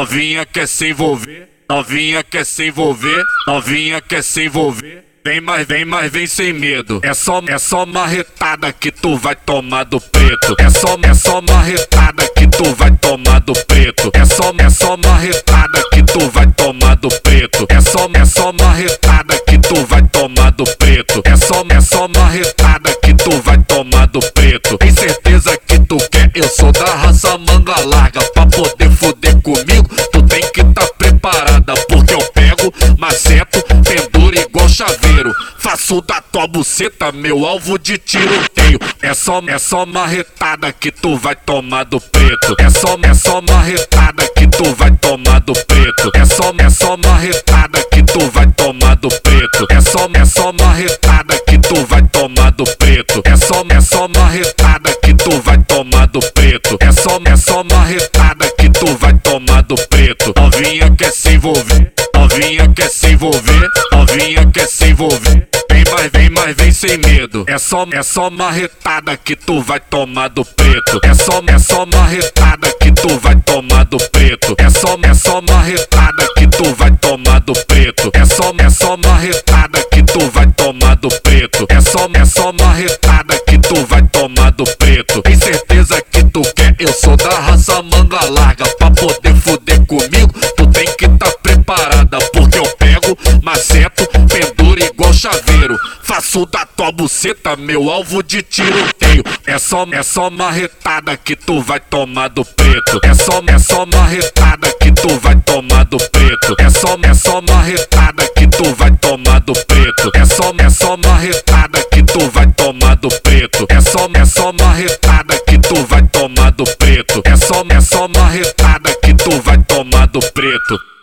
novinha quer se envolver, novinha quer se envolver, novinha quer se envolver. Vem mais, vem mais, vem sem medo. É só, é só marretada que tu vai tomar do preto. É só, é só marretada que tu vai tomar do preto. É só, é só marretada que tu vai tomar do preto. É só, é só marretada que tu vai tomar do preto. É só, é só marretada que tu vai tomar do preto. Tem certeza que tu quer? Eu sou da raça manga larga. Pra poder fuder comigo, chaveiro. Faço da tua buceta meu alvo de tiroteio. É só, é só marretada que tu vai tomar do preto. É só, é só marretada que tu vai tomar do preto. É só, é só marretada que tu vai tomar do preto. É só, é só marretada que tu vai tomar do preto. É só, é só marretada que tu vai tomar do preto. É só, é só marretada que tu vai tomar do preto. Novinha quer se envolver, novinha quer se envolver, novinha quer se envolver. Vem mais, vem mais, vem sem medo. É só, é só marretada que tu vai tomar do preto. É só, é só marretada que tu vai tomar do preto. É só, é só marretada que tu vai tomar do preto. É só, é só marretada que tu vai tomar do preto. É só, é só marretada que tu vai tomar do preto. Tem certeza que tu quer? Eu sou da raça manga larga. Pra poder Faço da tua buceta meu alvo de tiroteio. É só, é só marretada que tu vai tomar do preto. É só, é só marretada que tu vai tomar do preto. É só, é só marretada que tu vai tomar do preto. É só, é só marretada que tu vai tomar do preto. É só, é só marretada que tu vai tomar do preto. É só, é só marretada que tu vai tomar do preto.